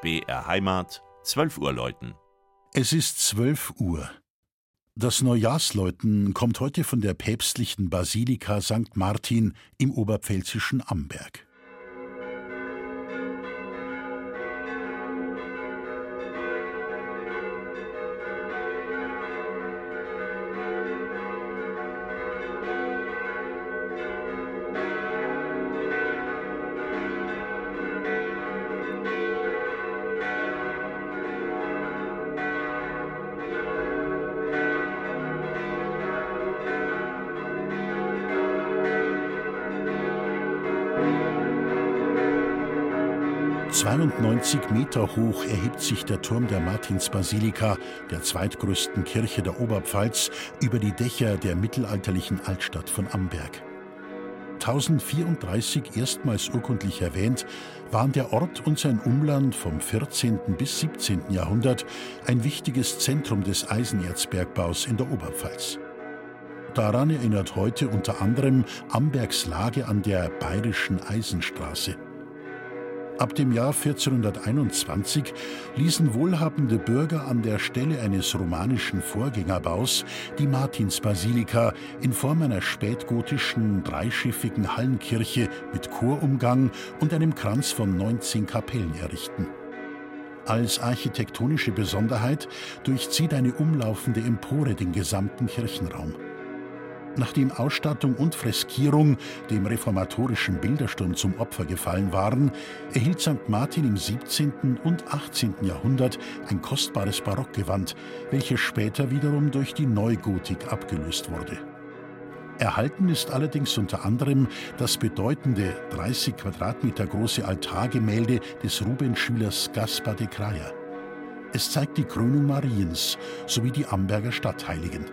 BR Heimat, 12 Uhr läuten. Es ist 12 Uhr. Das Neujahrsläuten kommt heute von der päpstlichen Basilika St. Martin im oberpfälzischen Amberg. 92 Meter hoch erhebt sich der Turm der Martinsbasilika, der zweitgrößten Kirche der Oberpfalz, über die Dächer der mittelalterlichen Altstadt von Amberg. 1034 erstmals urkundlich erwähnt, waren der Ort und sein Umland vom 14. bis 17. Jahrhundert ein wichtiges Zentrum des Eisenerzbergbaus in der Oberpfalz. Daran erinnert heute unter anderem Ambergs Lage an der Bayerischen Eisenstraße. Ab dem Jahr 1421 ließen wohlhabende Bürger an der Stelle eines romanischen Vorgängerbaus die Martinsbasilika in Form einer spätgotischen dreischiffigen Hallenkirche mit Chorumgang und einem Kranz von 19 Kapellen errichten. Als architektonische Besonderheit durchzieht eine umlaufende Empore den gesamten Kirchenraum. Nachdem Ausstattung und Freskierung dem reformatorischen Bildersturm zum Opfer gefallen waren, erhielt St. Martin im 17. und 18. Jahrhundert ein kostbares Barockgewand, welches später wiederum durch die Neugotik abgelöst wurde. Erhalten ist allerdings unter anderem das bedeutende 30 Quadratmeter große Altargemälde des Rubens-Schülers Gaspar de Kraja. Es zeigt die Krönung Mariens sowie die Amberger Stadtheiligen.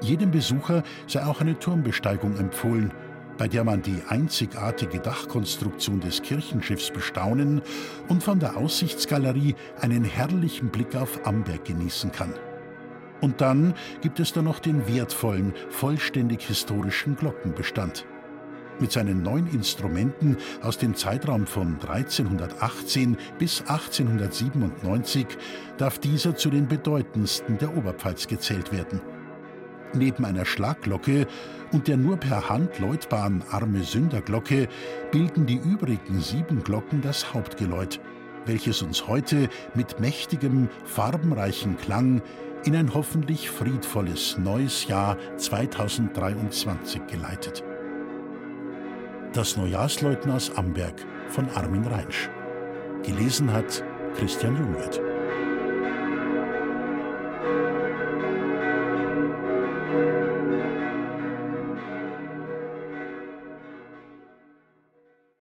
Jedem Besucher sei auch eine Turmbesteigung empfohlen, bei der man die einzigartige Dachkonstruktion des Kirchenschiffs bestaunen und von der Aussichtsgalerie einen herrlichen Blick auf Amberg genießen kann. Und dann gibt es da noch den wertvollen, vollständig historischen Glockenbestand. Mit seinen neun Instrumenten aus dem Zeitraum von 1318 bis 1897 darf dieser zu den bedeutendsten der Oberpfalz gezählt werden. Neben einer Schlagglocke und der nur per Hand läutbaren Arme Sünderglocke bilden die übrigen sieben Glocken das Hauptgeläut, welches uns heute mit mächtigem, farbenreichen Klang in ein hoffentlich friedvolles neues Jahr 2023 geleitet. Das Neujahrsläuten aus Amberg von Armin Reinsch. Gelesen hat Christian Jungwirth.